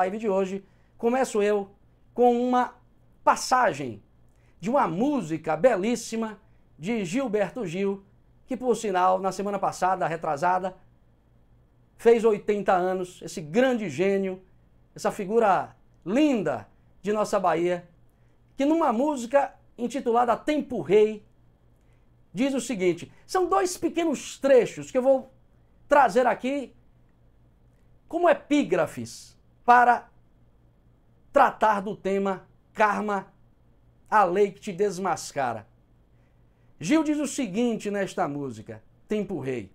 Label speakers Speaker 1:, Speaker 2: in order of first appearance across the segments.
Speaker 1: live de hoje, começo eu com uma passagem de uma música belíssima de Gilberto Gil, que por sinal, na semana passada, retrasada, fez 80 anos, esse grande gênio, essa figura linda de nossa Bahia, que numa música intitulada Tempo Rei, diz o seguinte: são dois pequenos trechos que eu vou trazer aqui como epígrafes para tratar do tema karma, a lei que te desmascara. Gil diz o seguinte nesta música, Tempo Rei: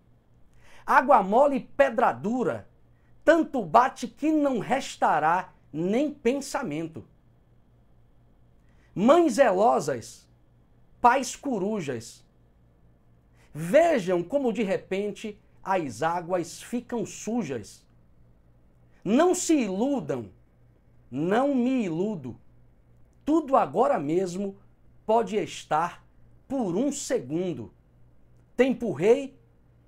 Speaker 1: Água mole e pedra dura, tanto bate que não restará nem pensamento. Mães zelosas, pais corujas, vejam como de repente as águas ficam sujas. Não se iludam, não me iludo. Tudo agora mesmo pode estar por um segundo. Tempo rei,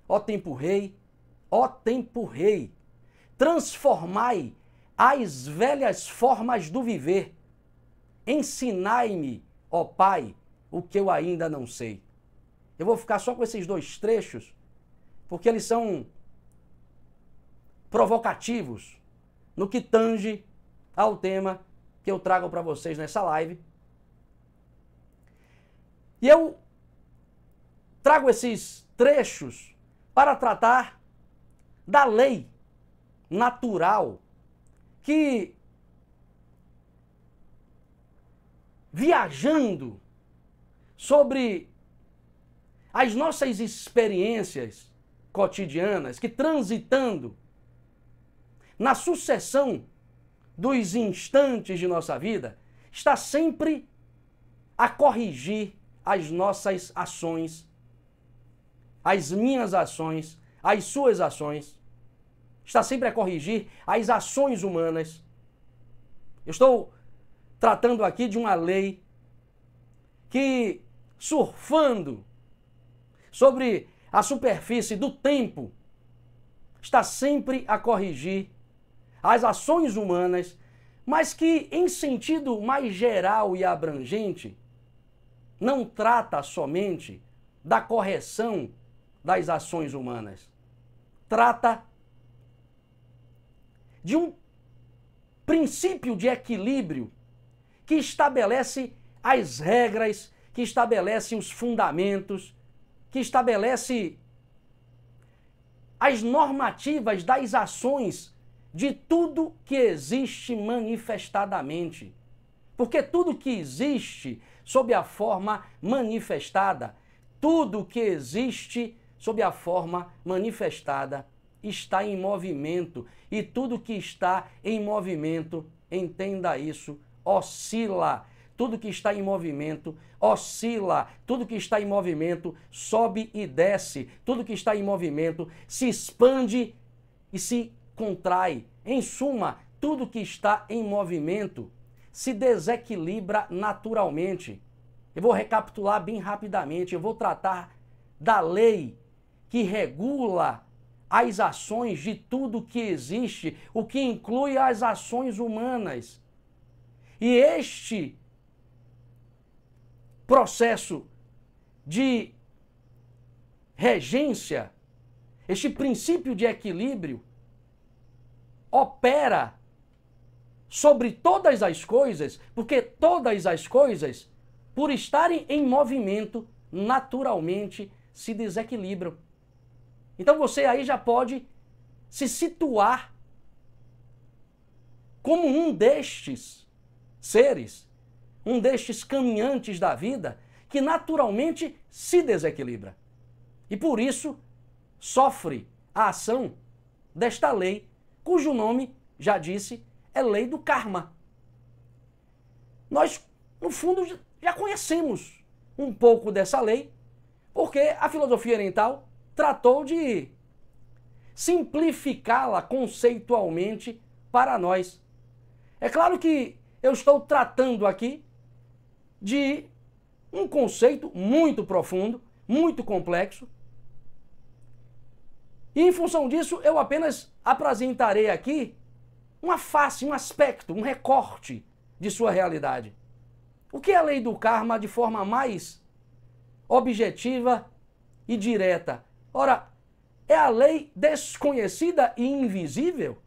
Speaker 1: ó tempo rei, ó tempo rei, transformai as velhas formas do viver. Ensinai-me, ó Pai, o que eu ainda não sei. Eu vou ficar só com esses dois trechos, porque eles são provocativos no que tange ao tema que eu trago para vocês nessa live. E eu trago esses trechos para tratar da lei natural que viajando sobre as nossas experiências cotidianas, que transitando na sucessão dos instantes de nossa vida, está sempre a corrigir as nossas ações, as minhas ações, as suas ações. Está sempre a corrigir as ações humanas. Eu estou tratando aqui de uma lei que, surfando sobre a superfície do tempo, está sempre a corrigir as ações humanas, mas que, em sentido mais geral e abrangente, não trata somente da correção das ações humanas. Trata de um princípio de equilíbrio que estabelece as regras, que estabelece os fundamentos, que estabelece as normativas das ações de tudo que existe manifestadamente. Porque tudo que existe sob a forma manifestada, tudo que existe sob a forma manifestada está em movimento e tudo que está em movimento, entenda isso, oscila. Tudo que está em movimento oscila, tudo que está em movimento sobe e desce, tudo que está em movimento se expande e se contrai. Em suma, tudo que está em movimento se desequilibra naturalmente. Eu vou recapitular bem rapidamente, eu vou tratar da lei que regula as ações de tudo que existe, o que inclui as ações humanas. E este processo de regência, este princípio de equilíbrio, opera sobre todas as coisas, porque todas as coisas, por estarem em movimento, naturalmente se desequilibram. Então você aí já pode se situar como um destes seres, um destes caminhantes da vida que naturalmente se desequilibra. E por isso sofre a ação desta lei cujo nome, já disse, é lei do karma. Nós, no fundo, já conhecemos um pouco dessa lei, porque a filosofia oriental tratou de simplificá-la conceitualmente para nós. É claro que eu estou tratando aqui de um conceito muito profundo, muito complexo, e em função disso, eu apenas apresentarei aqui uma face, um aspecto, um recorte de sua realidade. O que é a lei do karma de forma mais objetiva e direta? Ora, é a lei desconhecida e invisível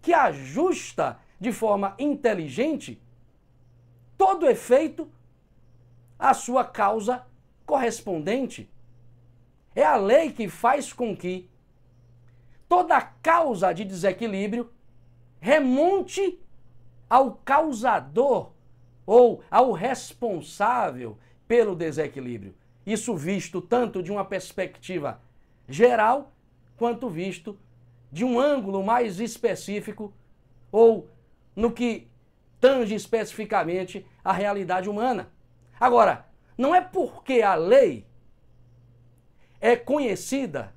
Speaker 1: que ajusta de forma inteligente todo efeito à sua causa correspondente. É a lei que faz com que toda causa de desequilíbrio remonte ao causador ou ao responsável pelo desequilíbrio. Isso visto tanto de uma perspectiva geral quanto visto de um ângulo mais específico ou no que tange especificamente a realidade humana. Agora, não é porque a lei é conhecida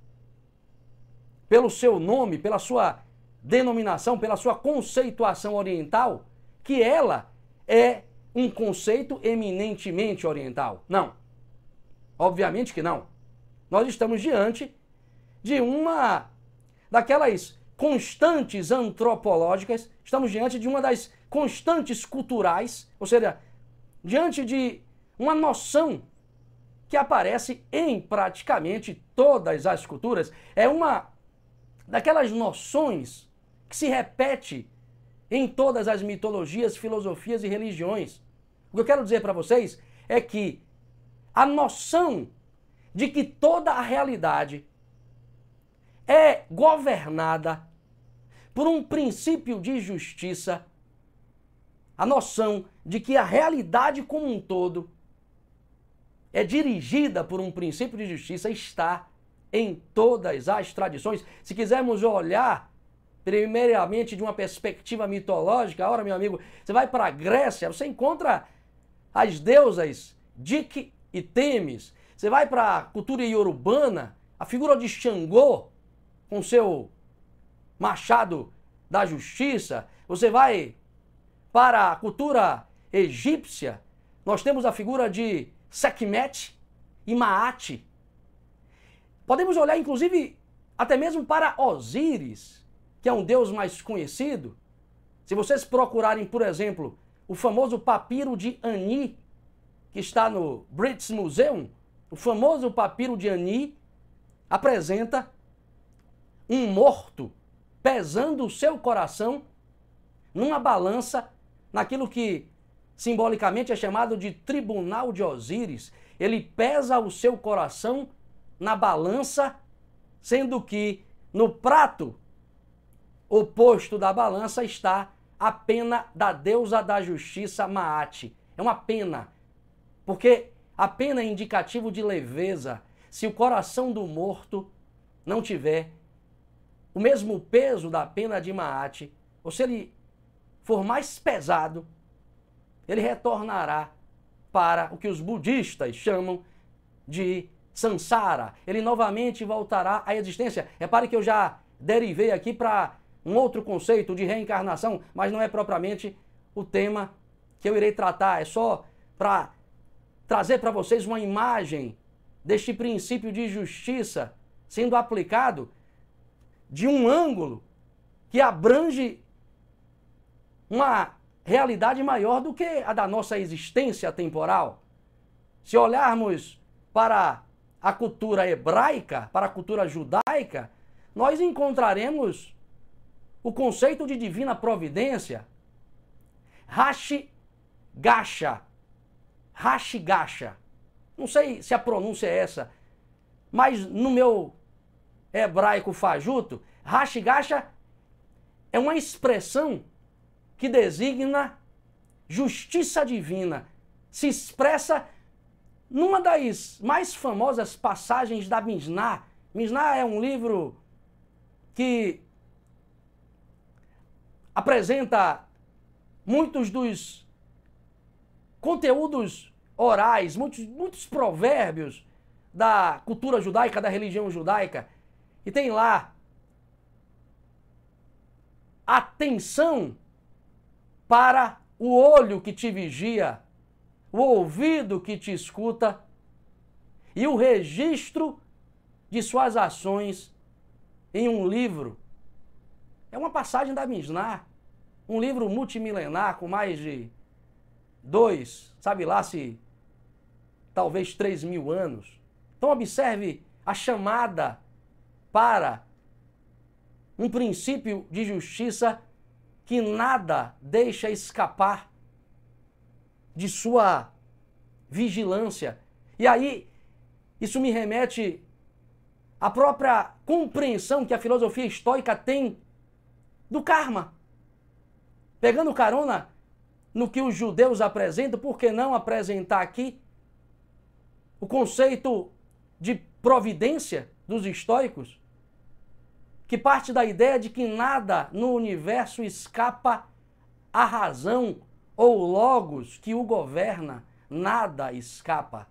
Speaker 1: pelo seu nome, pela sua denominação, pela sua conceituação oriental, que ela é um conceito eminentemente oriental. Não. Obviamente que não. Nós estamos diante de uma daquelas constantes antropológicas, estamos diante de uma das constantes culturais, ou seja, diante de uma noção que aparece em praticamente todas as culturas. É uma daquelas noções que se repete em todas as mitologias, filosofias e religiões. O que eu quero dizer para vocês é que a noção de que toda a realidade é governada por um princípio de justiça, a noção de que a realidade como um todo é dirigida por um princípio de justiça está em todas as tradições. Se quisermos olhar primeiramente de uma perspectiva mitológica, ora, meu amigo, você vai para a Grécia, você encontra as deusas Dik e Temis. Você vai para a cultura iorubana, a figura de Xangô, com seu machado da justiça. Você vai para a cultura egípcia, nós temos a figura de Sekhmet e Maat. Podemos olhar, inclusive, até mesmo para Osíris, que é um deus mais conhecido. Se vocês procurarem, por exemplo, o famoso papiro de Ani, que está no British Museum, o famoso papiro de Ani apresenta um morto pesando o seu coração numa balança, naquilo que simbolicamente é chamado de tribunal de Osíris. Ele pesa o seu coração na balança, sendo que no prato oposto da balança está a pena da deusa da justiça Maate. É uma pena, porque a pena é indicativo de leveza. Se o coração do morto não tiver o mesmo peso da pena de Maate, ou se ele for mais pesado, ele retornará para o que os budistas chamam de Sansara. Ele novamente voltará à existência. Repare que eu já derivei aqui para um outro conceito de reencarnação, mas não é propriamente o tema que eu irei tratar. É só para trazer para vocês uma imagem deste princípio de justiça sendo aplicado de um ângulo que abrange uma realidade maior do que a da nossa existência temporal. Se olharmos para a cultura hebraica, para a cultura judaica, nós encontraremos o conceito de divina providência, Rashi Gasha. Rashi Gasha. Não sei se a pronúncia é essa, mas no meu hebraico fajuto, Rashi Gasha é uma expressão que designa justiça divina. Se expressa numa das mais famosas passagens da Mishnah. Mishnah é um livro que apresenta muitos dos conteúdos orais, muitos, muitos provérbios da cultura judaica, da religião judaica. E tem lá atenção para o olho que te vigia, o ouvido que te escuta e o registro de suas ações em um livro. É uma passagem da Mishnah. um livro multimilenar com mais de dois, sabe lá se talvez três mil anos. Então observe a chamada para um princípio de justiça que nada deixa escapar de sua vigilância. E aí, isso me remete à própria compreensão que a filosofia estoica tem do karma. Pegando carona no que os judeus apresentam, por que não apresentar aqui o conceito de providência dos estoicos? Que parte da ideia de que nada no universo escapa à razão ou logos que o governa, nada escapa.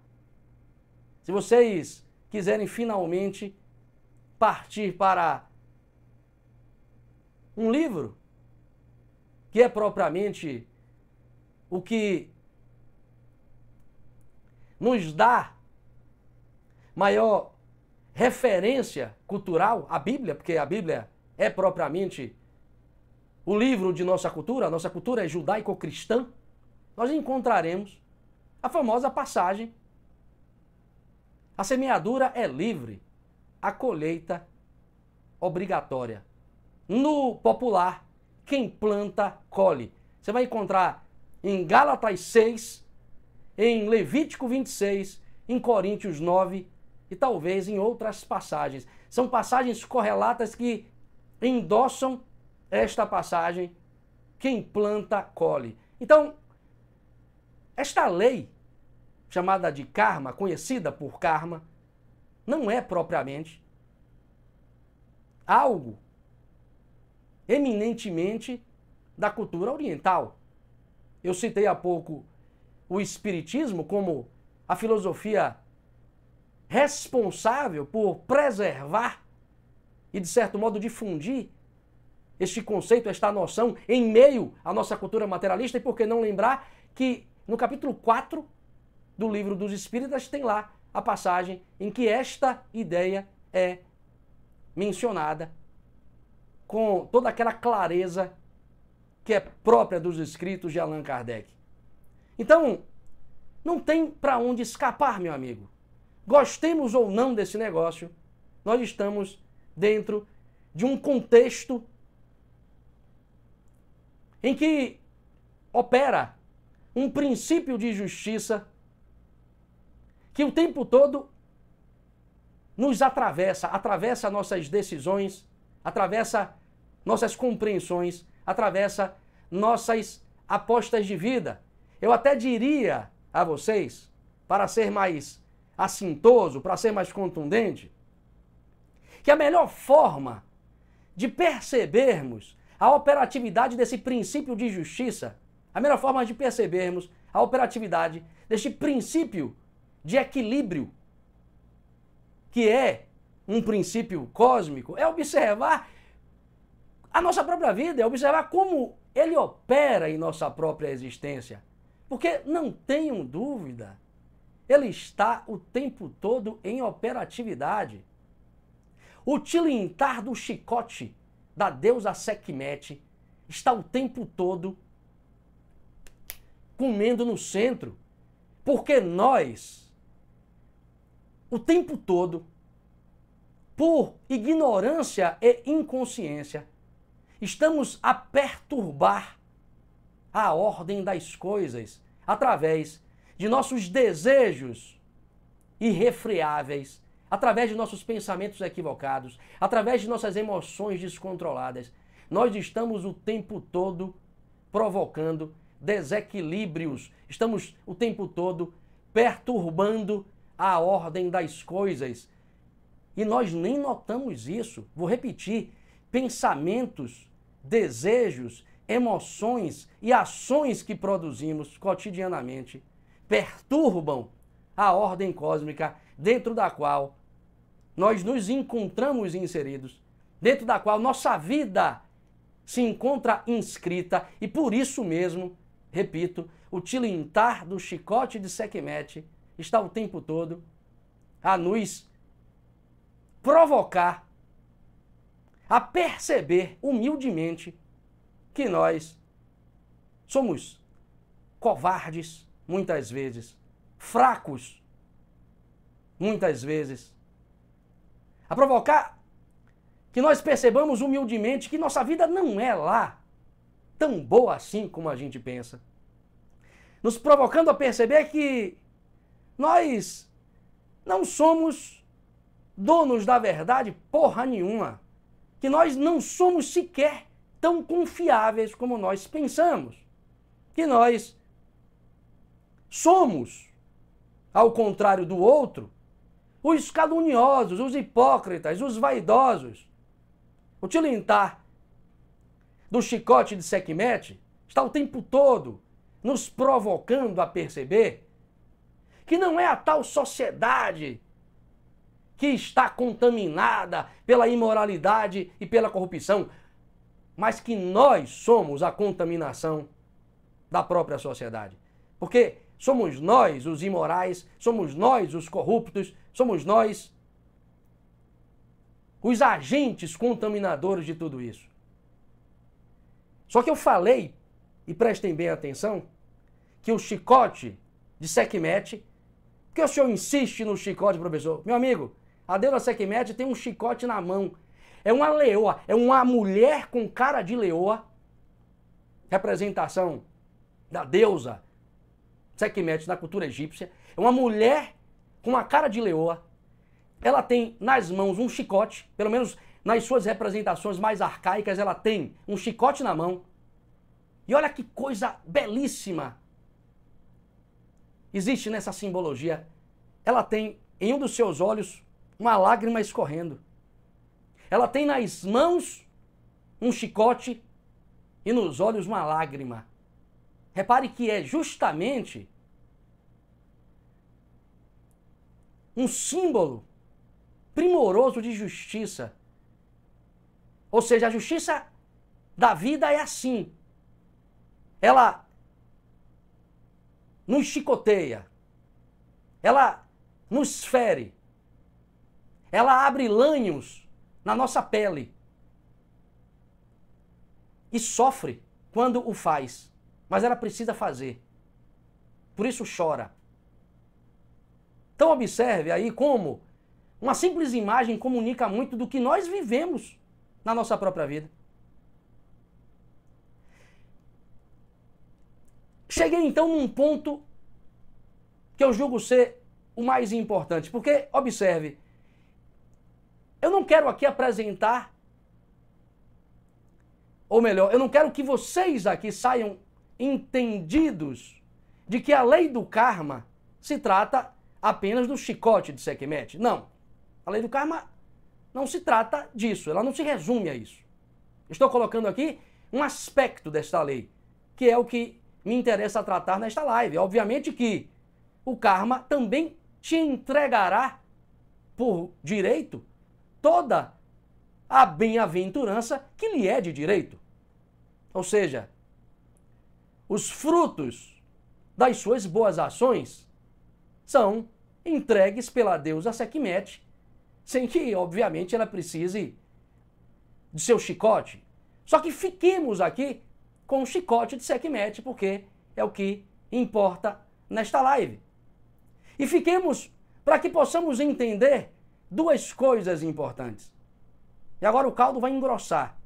Speaker 1: Se vocês quiserem finalmente partir para um livro que é propriamente o que nos dá maior referência cultural, a Bíblia, porque a Bíblia é propriamente o livro de nossa cultura, a nossa cultura é judaico-cristã, nós encontraremos a famosa passagem: a semeadura é livre, a colheita obrigatória. No popular, quem planta, colhe. Você vai encontrar em Gálatas 6, em Levítico 26, em Coríntios 9 e talvez em outras passagens. São passagens correlatas que endossam esta passagem: quem planta, colhe. Então, esta lei, chamada de karma, conhecida por karma, não é propriamente algo eminentemente da cultura oriental. Eu citei há pouco o Espiritismo como a filosofia responsável por preservar e, de certo modo, difundir este conceito, esta noção em meio à nossa cultura materialista. E por que não lembrar que no capítulo 4 do livro dos Espíritas tem lá a passagem em que esta ideia é mencionada com toda aquela clareza que é própria dos escritos de Allan Kardec. Então, não tem para onde escapar, meu amigo. Gostemos ou não desse negócio, nós estamos dentro de um contexto em que opera um princípio de justiça que o tempo todo nos atravessa, atravessa nossas decisões, atravessa nossas compreensões, atravessa nossas apostas de vida. Eu até diria a vocês, para ser mais assintoso, para ser mais contundente, que a melhor forma de percebermos a operatividade desse princípio de justiça, a melhor forma de percebermos a operatividade deste princípio de equilíbrio, que é um princípio cósmico, é observar a nossa própria vida, é observar como ele opera em nossa própria existência. Porque não tenham dúvida, ele está o tempo todo em operatividade. O tilintar do chicote da deusa Sekhmet está o tempo todo comendo no centro, porque nós, o tempo todo, por ignorância e inconsciência, estamos a perturbar a ordem das coisas através de nossos desejos irrefreáveis através de nossos pensamentos equivocados, através de nossas emoções descontroladas, nós estamos o tempo todo provocando desequilíbrios, estamos o tempo todo perturbando a ordem das coisas. E nós nem notamos isso. Vou repetir: pensamentos, desejos, emoções e ações que produzimos cotidianamente perturbam a ordem cósmica dentro da qual nós nos encontramos inseridos, dentro da qual nossa vida se encontra inscrita e por isso mesmo, repito, o tilintar do chicote de Sekhmet está o tempo todo a nos provocar a perceber humildemente que nós somos covardes, muitas vezes, fracos, muitas vezes, a provocar que nós percebamos humildemente que nossa vida não é lá tão boa assim como a gente pensa. Nos provocando a perceber que nós não somos donos da verdade porra nenhuma. Que nós não somos sequer tão confiáveis como nós pensamos. Que nós somos, ao contrário do outro, os caluniosos, os hipócritas, os vaidosos. O tilintar do chicote de Sekhmet está o tempo todo nos provocando a perceber que não é a tal sociedade que está contaminada pela imoralidade e pela corrupção, mas que nós somos a contaminação da própria sociedade. Porque somos nós os imorais, somos nós os corruptos, somos nós os agentes contaminadores de tudo isso. Só que eu falei, e prestem bem atenção, que o chicote de Sekhmet, que o senhor insiste no chicote, professor? Meu amigo, a deusa Sekhmet tem um chicote na mão. É uma leoa, é uma mulher com cara de leoa, representação da deusa Sekhmet na cultura egípcia. É uma mulher com uma cara de leoa. Ela tem nas mãos um chicote, pelo menos nas suas representações mais arcaicas, ela tem um chicote na mão. E olha que coisa belíssima existe nessa simbologia. Ela tem em um dos seus olhos uma lágrima escorrendo. Ela tem nas mãos um chicote e nos olhos uma lágrima. Repare que é justamente um símbolo primoroso de justiça. Ou seja, a justiça da vida é assim. Ela nos chicoteia. Ela nos fere ela abre lanhos na nossa pele e sofre quando o faz, mas ela precisa fazer. Por isso chora. Então observe aí como uma simples imagem comunica muito do que nós vivemos na nossa própria vida. Cheguei então num ponto que eu julgo ser o mais importante, porque observe, eu não quero aqui apresentar, ou melhor, eu não quero que vocês aqui saiam entendidos de que a lei do karma se trata apenas do chicote de Sekhmet. Não. A lei do karma não se trata disso, ela não se resume a isso. Estou colocando aqui um aspecto desta lei, que é o que me interessa tratar nesta live. Obviamente que o karma também te entregará por direito toda a bem-aventurança que lhe é de direito. Ou seja, os frutos das suas boas ações são entregues pela deusa Sekhmet, sem que, obviamente, ela precise de seu chicote. Só que fiquemos aqui com o chicote de Sekhmet, porque é o que importa nesta live. E fiquemos para que possamos entender duas coisas importantes. E agora o caldo vai engrossar.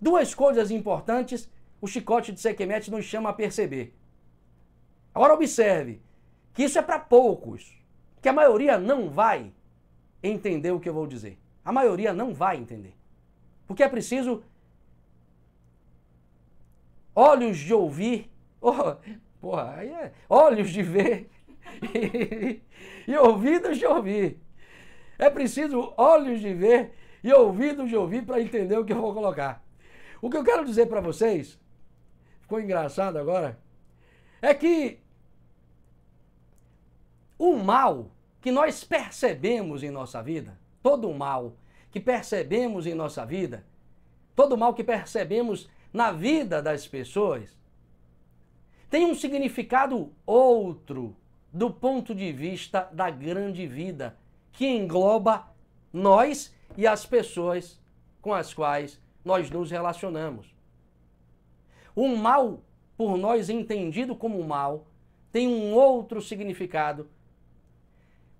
Speaker 1: Duas coisas importantes o chicote de Sekhmet nos chama a perceber. Agora observe que isso é para poucos, que a maioria não vai entender o que eu vou dizer. A maioria não vai entender. Porque é preciso olhos de ouvir, oh, porra, é, olhos de ver e ouvidos de ouvir. É preciso olhos de ver e ouvidos de ouvir para entender o que eu vou colocar. O que eu quero dizer para vocês, ficou engraçado agora, é que o mal que nós percebemos em nossa vida, todo o mal que percebemos em nossa vida, todo o mal que percebemos na vida das pessoas, tem um significado outro do ponto de vista da grande vida, que engloba nós e as pessoas com as quais nós nos relacionamos. O mal, por nós entendido como mal, tem um outro significado.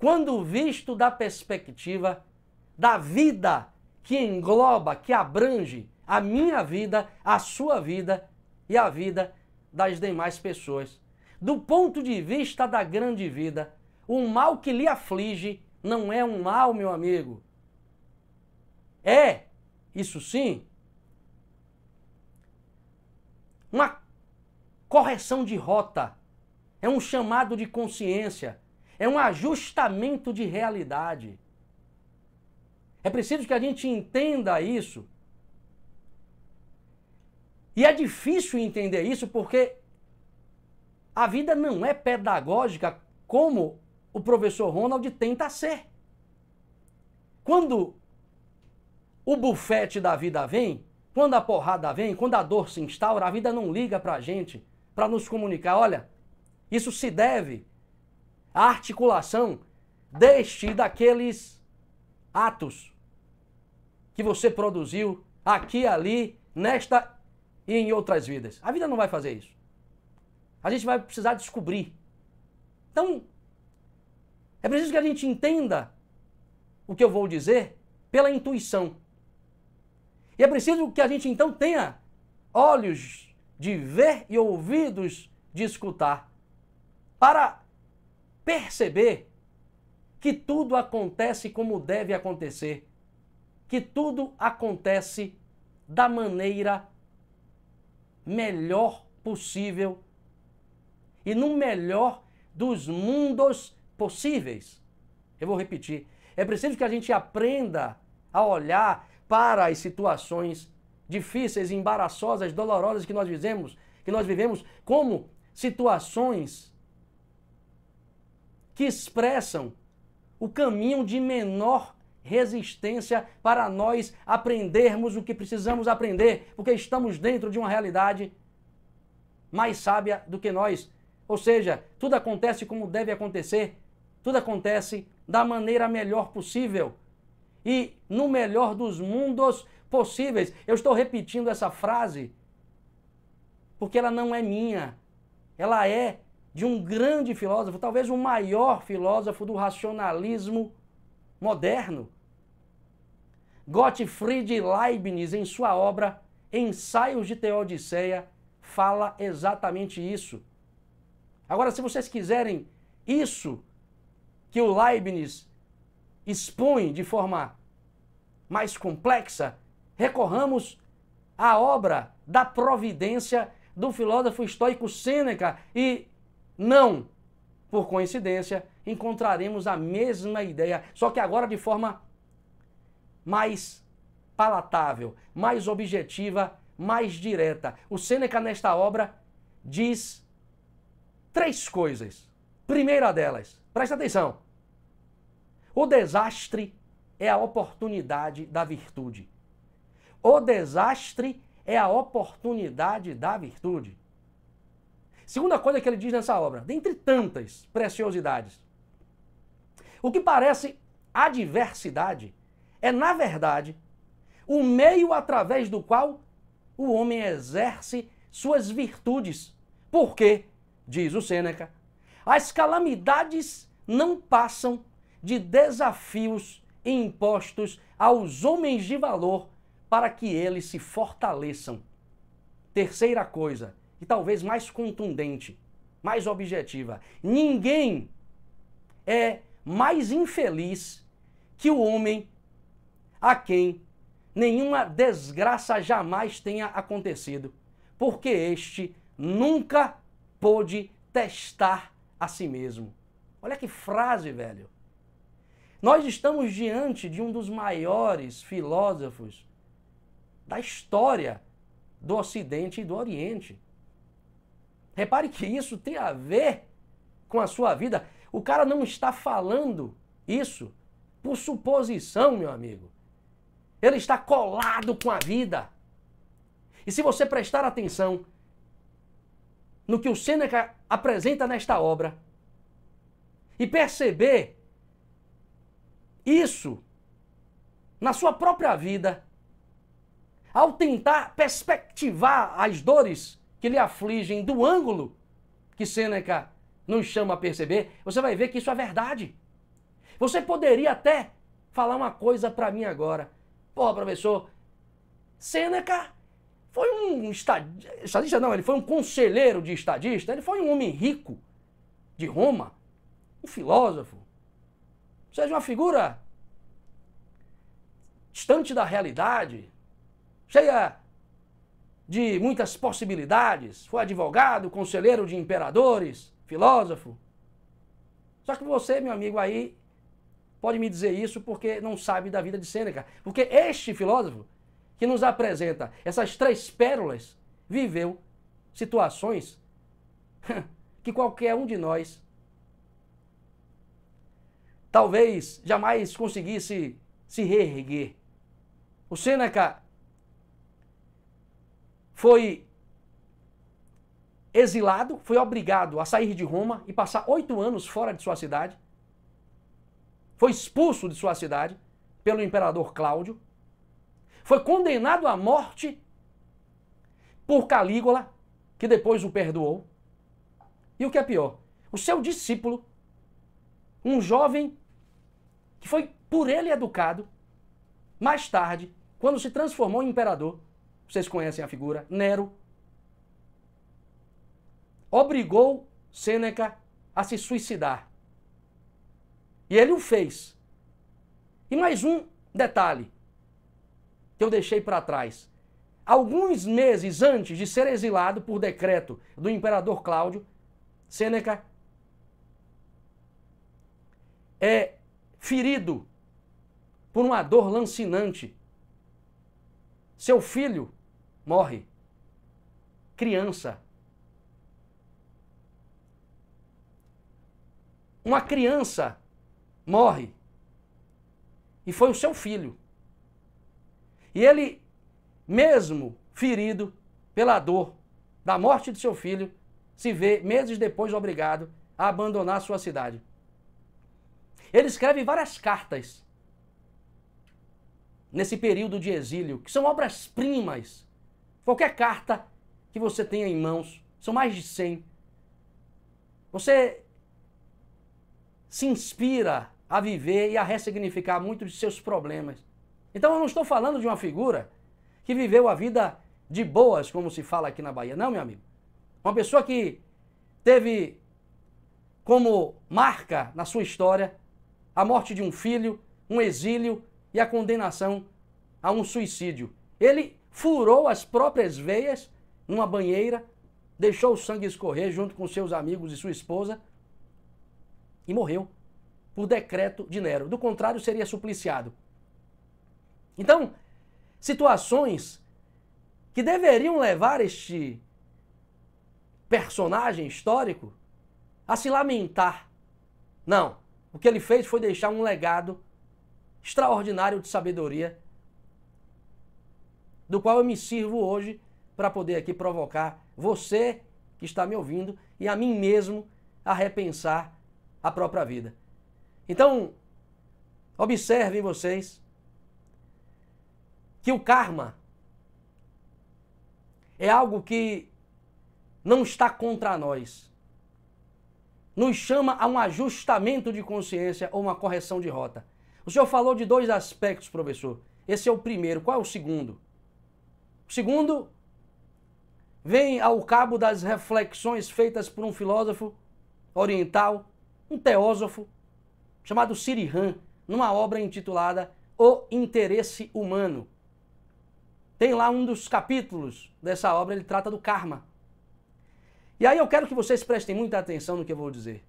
Speaker 1: Quando visto da perspectiva da vida que engloba, que abrange a minha vida, a sua vida e a vida das demais pessoas. Do ponto de vista da grande vida, o mal que lhe aflige não é um mal, meu amigo. É, isso sim, uma correção de rota, é um chamado de consciência, é um ajustamento de realidade. É preciso que a gente entenda isso. E é difícil entender isso porque a vida não é pedagógica como o professor Ronald tenta ser. Quando o bufete da vida vem, quando a porrada vem, quando a dor se instaura, a vida não liga para a gente para nos comunicar: olha, isso se deve à articulação deste e daqueles atos que você produziu aqui, ali, nesta e em outras vidas. A vida não vai fazer isso. A gente vai precisar descobrir. Então, é preciso que a gente entenda o que eu vou dizer pela intuição. E é preciso que a gente então tenha olhos de ver e ouvidos de escutar para perceber que tudo acontece como deve acontecer, que tudo acontece da maneira melhor possível e no melhor dos mundos possíveis. Eu vou repetir. É preciso que a gente aprenda a olhar para as situações difíceis, embaraçosas, dolorosas que nós vivemos, que nós vivemos como situações que expressam o caminho de menor resistência para nós aprendermos o que precisamos aprender, porque estamos dentro de uma realidade mais sábia do que nós. Ou seja, tudo acontece como deve acontecer, tudo acontece da maneira melhor possível e no melhor dos mundos possíveis. Eu estou repetindo essa frase porque ela não é minha, ela é de um grande filósofo, talvez o maior filósofo do racionalismo moderno. Gottfried Leibniz, em sua obra Ensaios de Teodiceia, fala exatamente isso. Agora, se vocês quiserem isso que o Leibniz expõe de forma mais complexa, recorramos à obra da providência do filósofo estoico Sêneca e não, por coincidência, encontraremos a mesma ideia, só que agora de forma mais palatável, mais objetiva, mais direta. O Sêneca nesta obra diz três coisas. Primeira delas, presta atenção. O desastre é a oportunidade da virtude. O desastre é a oportunidade da virtude. Segunda coisa que ele diz nessa obra, dentre tantas preciosidades, o que parece adversidade é, na verdade, o meio através do qual o homem exerce suas virtudes. Porque, diz o Sêneca, as calamidades não passam de desafios impostos aos homens de valor para que eles se fortaleçam. Terceira coisa, e talvez mais contundente, mais objetiva: ninguém é mais infeliz que o homem a quem nenhuma desgraça jamais tenha acontecido, porque este nunca pôde testar a si mesmo. Olha que frase, velho. Nós estamos diante de um dos maiores filósofos da história do Ocidente e do Oriente. Repare que isso tem a ver com a sua vida. O cara não está falando isso por suposição, meu amigo. Ele está colado com a vida. E se você prestar atenção no que o Sêneca apresenta nesta obra e perceber isso na sua própria vida, ao tentar perspectivar as dores que lhe afligem do ângulo que Sêneca nos chama a perceber, você vai ver que isso é verdade. Você poderia até falar uma coisa para mim agora. Pô, professor, Sêneca foi um estadista, estadista não, ele foi um conselheiro de estadista, ele foi um homem rico de Roma, um filósofo, ou seja, uma figura distante da realidade, cheia de muitas possibilidades. Foi advogado, conselheiro de imperadores, filósofo. Só que você, meu amigo, aí pode me dizer isso porque não sabe da vida de Sêneca. Porque este filósofo que nos apresenta essas três pérolas viveu situações que qualquer um de nós talvez jamais conseguisse se reerguer. O Sêneca foi exilado, foi obrigado a sair de Roma e passar oito anos fora de sua cidade. Foi expulso de sua cidade pelo imperador Cláudio. Foi condenado à morte por Calígula, que depois o perdoou. E o que é pior, o seu discípulo, um jovem que foi por ele educado, mais tarde, quando se transformou em imperador, vocês conhecem a figura, Nero, obrigou Sêneca a se suicidar. E ele o fez. E mais um detalhe que eu deixei para trás. Alguns meses antes de ser exilado por decreto do imperador Cláudio, Sêneca é ferido por uma dor lancinante. Seu filho morre. Criança. Uma criança morre. E foi o seu filho. E ele, mesmo ferido pela dor da morte de seu filho, se vê meses depois obrigado a abandonar sua cidade. Ele escreve várias cartas nesse período de exílio, que são obras-primas. Qualquer carta que você tenha em mãos, são mais de 100. Você se inspira a viver e a ressignificar muitos de seus problemas. Então eu não estou falando de uma figura que viveu a vida de boas, como se fala aqui na Bahia. Não, meu amigo. Uma pessoa que teve como marca na sua história a morte de um filho, um exílio e a condenação a um suicídio. Ele furou as próprias veias numa banheira, deixou o sangue escorrer junto com seus amigos e sua esposa e morreu por decreto de Nero. Do contrário, seria supliciado. Então, situações que deveriam levar este personagem histórico a se lamentar. Não. O que ele fez foi deixar um legado extraordinário de sabedoria, do qual eu me sirvo hoje para poder aqui provocar você que está me ouvindo e a mim mesmo a repensar a própria vida. Então, observem vocês que o karma é algo que não está contra nós nos chama a um ajustamento de consciência ou uma correção de rota. O senhor falou de dois aspectos, professor. Esse é o primeiro. Qual é o segundo? Segundo vem ao cabo das reflexões feitas por um filósofo oriental, um teósofo, chamado Sirihan, numa obra intitulada O Interesse Humano. Tem lá um dos capítulos dessa obra, ele trata do karma. E aí eu quero que vocês prestem muita atenção no que eu vou dizer.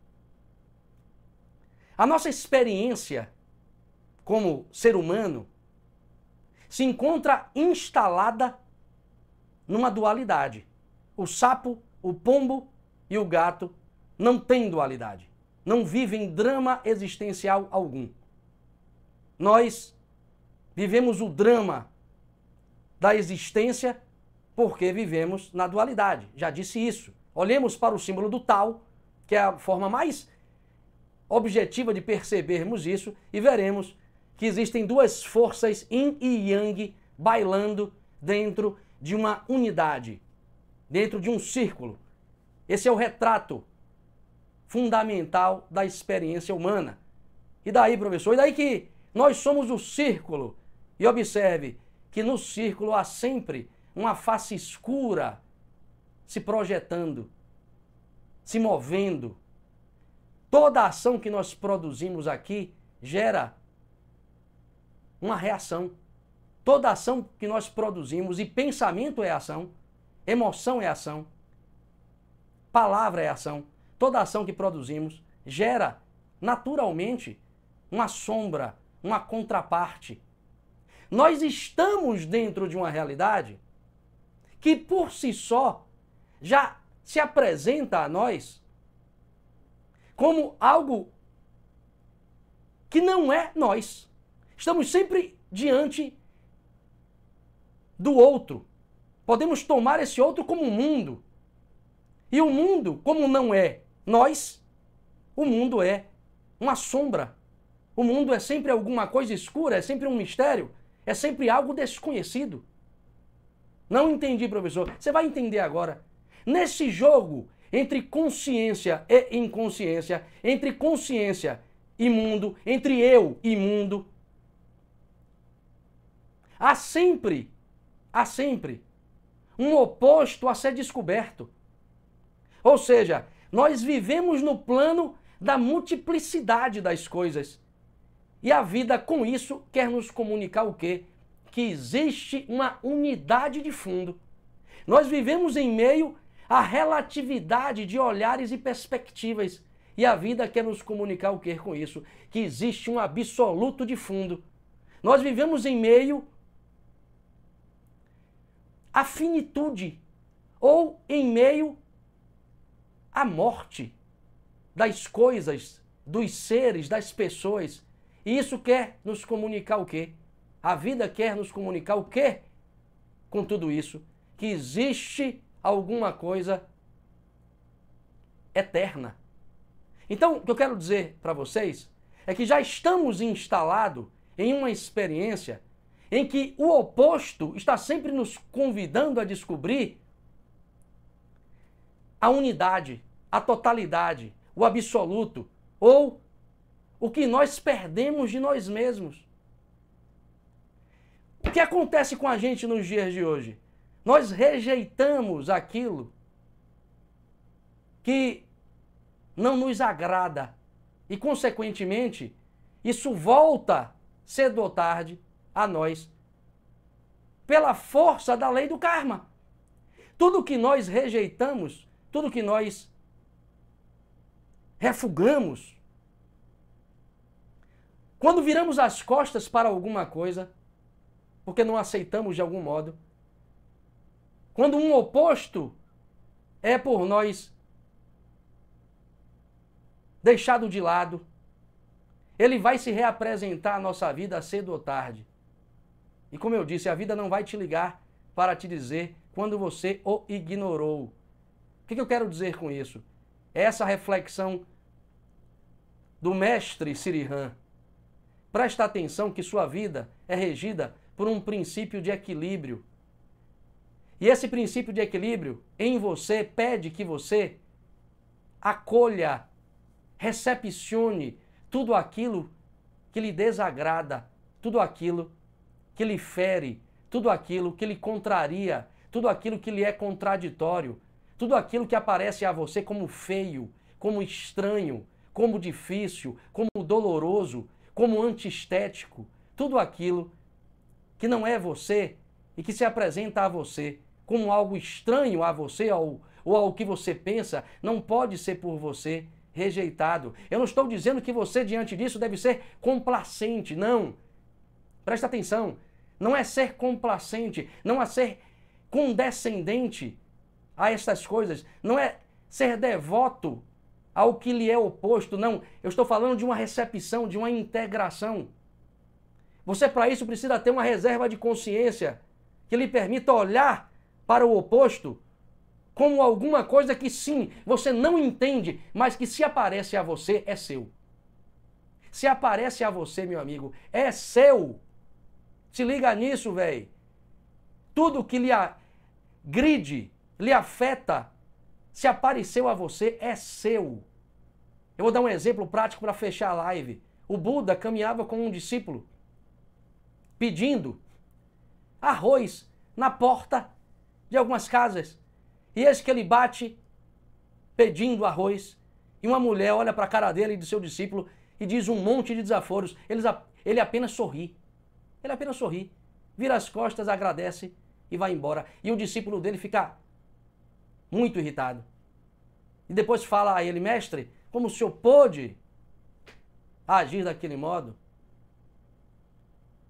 Speaker 1: A nossa experiência como ser humano se encontra instalada numa dualidade. O sapo, o pombo e o gato não têm dualidade. Não vivem drama existencial algum. Nós vivemos o drama da existência porque vivemos na dualidade. Já disse isso. Olhemos para o símbolo do tal, que é a forma mais objetiva de percebermos isso, e veremos que existem duas forças yin e yang bailando dentro de uma unidade, dentro de um círculo. Esse é o retrato fundamental da experiência humana. E daí, professor? E daí que nós somos o círculo. E observe que no círculo há sempre uma face escura se projetando, se movendo. Toda ação que nós produzimos aqui gera uma reação. Toda ação que nós produzimos, e pensamento é ação, emoção é ação, palavra é ação, toda ação que produzimos gera naturalmente uma sombra, uma contraparte. Nós estamos dentro de uma realidade que por si só já se apresenta a nós como algo que não é nós. Estamos sempre diante do outro. Podemos tomar esse outro como um mundo. E o mundo, como não é nós, o mundo é uma sombra. O mundo é sempre alguma coisa escura, é sempre um mistério, é sempre algo desconhecido. Não entendi, professor. Você vai entender agora. Nesse jogo entre consciência e inconsciência, entre consciência e mundo, entre eu e mundo, há sempre, há sempre um oposto a ser descoberto. Ou seja, nós vivemos no plano da multiplicidade das coisas. E a vida, com isso, quer nos comunicar o quê? que existe uma unidade de fundo. Nós vivemos em meio à relatividade de olhares e perspectivas. E a vida quer nos comunicar o que com isso? Que existe um absoluto de fundo. Nós vivemos em meio à finitude ou em meio à morte das coisas, dos seres, das pessoas. E isso quer nos comunicar o quê? A vida quer nos comunicar o quê? Com tudo isso, que existe alguma coisa eterna. Então, o que eu quero dizer para vocês é que já estamos instalados em uma experiência em que o oposto está sempre nos convidando a descobrir a unidade, a totalidade, o absoluto ou o que nós perdemos de nós mesmos. O que acontece com a gente nos dias de hoje? Nós rejeitamos aquilo que não nos agrada e, consequentemente, isso volta cedo ou tarde a nós pela força da lei do karma. Tudo que nós rejeitamos, tudo que nós refugamos, quando viramos as costas para alguma coisa, porque não aceitamos de algum modo. Quando um oposto é por nós deixado de lado, ele vai se reapresentar à nossa vida cedo ou tarde. E como eu disse, a vida não vai te ligar para te dizer quando você o ignorou. O que eu quero dizer com isso? Essa reflexão do mestre Sirihan. Presta atenção que sua vida é regida por um princípio de equilíbrio. E esse princípio de equilíbrio em você pede que você acolha, recepcione tudo aquilo que lhe desagrada, tudo aquilo que lhe fere, tudo aquilo que lhe contraria, tudo aquilo que lhe é contraditório, tudo aquilo que aparece a você como feio, como estranho, como difícil, como doloroso, como antiestético, tudo aquilo que não é você e que se apresenta a você como algo estranho a você ou, ou ao que você pensa, não pode ser por você rejeitado. Eu não estou dizendo que você, diante disso, deve ser complacente, não. Presta atenção. Não é ser complacente, não é ser condescendente a estas coisas, não é ser devoto ao que lhe é oposto, não. Eu estou falando de uma recepção, de uma integração. Você, para isso, precisa ter uma reserva de consciência que lhe permita olhar para o oposto como alguma coisa que sim, você não entende, mas que se aparece a você é seu. Se aparece a você, meu amigo, é seu. Se liga nisso, velho. Tudo que lhe agride lhe afeta, se apareceu a você, é seu. Eu vou dar um exemplo prático para fechar a live. O Buda caminhava com um discípulo pedindo arroz na porta de algumas casas. E eis que ele bate pedindo arroz. E uma mulher olha para a cara dele e do seu discípulo e diz um monte de desaforos. Ele apenas sorri. Ele apenas sorri. Vira as costas, agradece e vai embora. E o discípulo dele fica muito irritado. E depois fala a ele, mestre, como o senhor pôde agir daquele modo?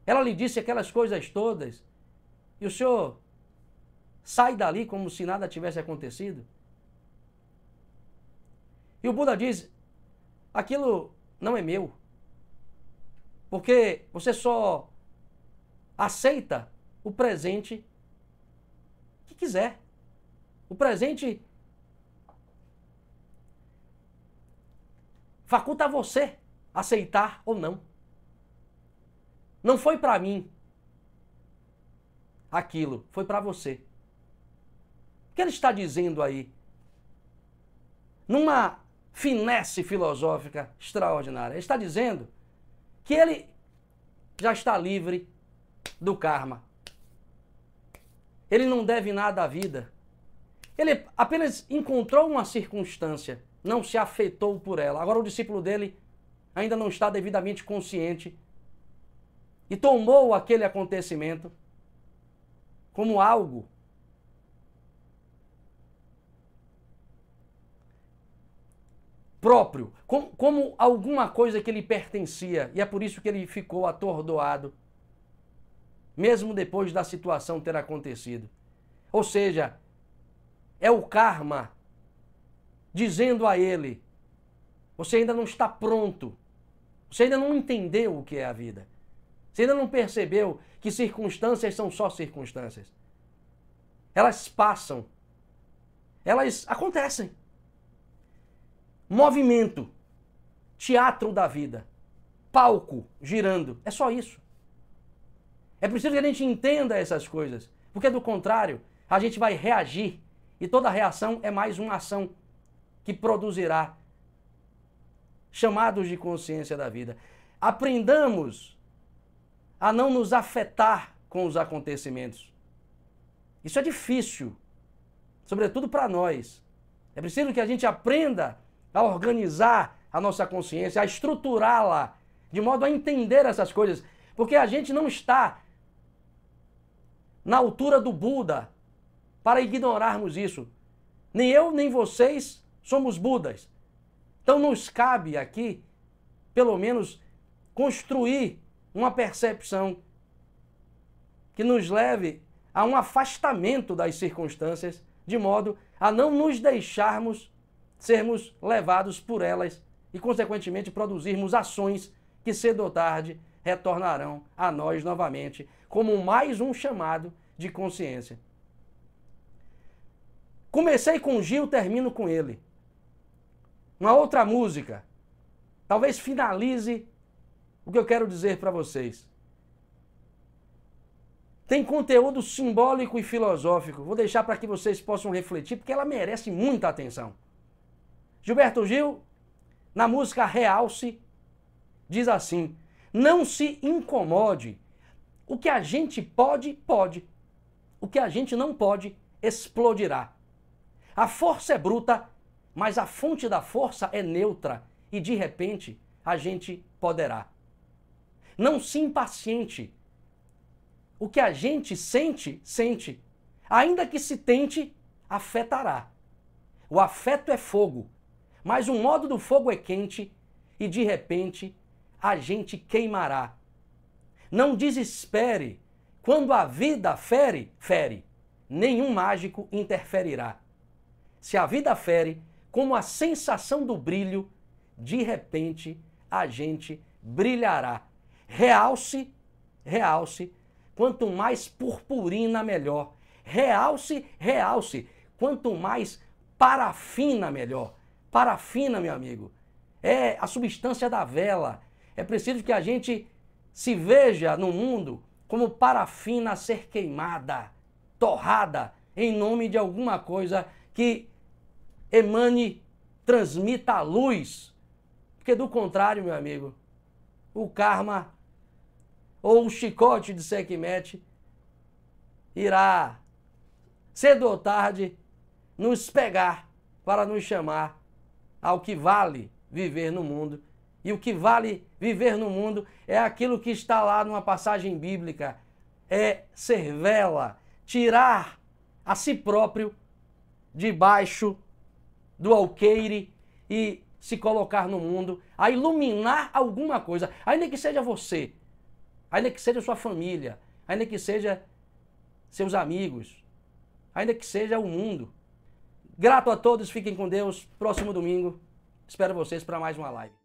Speaker 1: Ela lhe disse aquelas coisas todas. E o senhor sai dali como se nada tivesse acontecido? E o Buda diz: aquilo não é meu. Porque você só aceita o presente que quiser. O presente faculta a você aceitar ou não. Não foi para mim aquilo, foi para você. O que ele está dizendo aí? Numa finesse filosófica extraordinária. Ele está dizendo que ele já está livre do karma. Ele não deve nada à vida. Ele apenas encontrou uma circunstância, não se afetou por ela. Agora o discípulo dele ainda não está devidamente consciente e tomou aquele acontecimento como algo próprio, como, alguma coisa que lhe pertencia, e é por isso que ele ficou atordoado, mesmo depois da situação ter acontecido. Ou seja, é o karma dizendo a ele: você ainda não está pronto, você ainda não entendeu o que é a vida. Você ainda não percebeu que circunstâncias são só circunstâncias. Elas passam. Elas acontecem. Movimento. Teatro da vida. Palco girando. É só isso. É preciso que a gente entenda essas coisas. Porque do contrário, a gente vai reagir. E toda reação é mais uma ação que produzirá chamados de consciência da vida. Aprendamos a não nos afetar com os acontecimentos. Isso é difícil, sobretudo para nós. É preciso que a gente aprenda a organizar a nossa consciência, a estruturá-la, de modo a entender essas coisas, porque a gente não está na altura do Buda para ignorarmos isso. Nem eu, nem vocês somos Budas. Então nos cabe aqui, pelo menos, construir uma percepção que nos leve a um afastamento das circunstâncias, de modo a não nos deixarmos sermos levados por elas e, consequentemente, produzirmos ações que cedo ou tarde retornarão a nós novamente, como mais um chamado de consciência. Comecei com Gil, termino com ele. Uma outra música. Talvez finalize o que eu quero dizer para vocês. Tem conteúdo simbólico e filosófico. Vou deixar para que vocês possam refletir, porque ela merece muita atenção. Gilberto Gil, na música Realce, diz assim: Não se incomode. O que a gente pode, pode. O que a gente não pode, explodirá. A força é bruta, mas a fonte da força é neutra e de repente a gente poderá. Não se impaciente. O que a gente sente, sente. Ainda que se tente, afetará. O afeto é fogo, mas o modo do fogo é quente e de repente a gente queimará. Não desespere. Quando a vida fere, fere. Nenhum mágico interferirá. Se a vida fere, como a sensação do brilho, de repente a gente brilhará realce, realce, quanto mais purpurina, melhor. Realce, realce, quanto mais parafina, melhor. Parafina, meu amigo, é a substância da vela. É preciso que a gente se veja no mundo como parafina a ser queimada, torrada, em nome de alguma coisa que emane, transmita a luz. Porque do contrário, meu amigo, o karma ou o chicote de Sekhmet irá, cedo ou tarde, nos pegar para nos chamar ao que vale viver no mundo. E o que vale viver no mundo é aquilo que está lá numa passagem bíblica: é ser vela, tirar a si próprio debaixo do alqueire e se colocar no mundo, a iluminar alguma coisa, ainda que seja você, ainda que seja sua família, ainda que seja seus amigos, ainda que seja o mundo. Grato a todos, fiquem com Deus. Próximo domingo, espero vocês para mais uma live.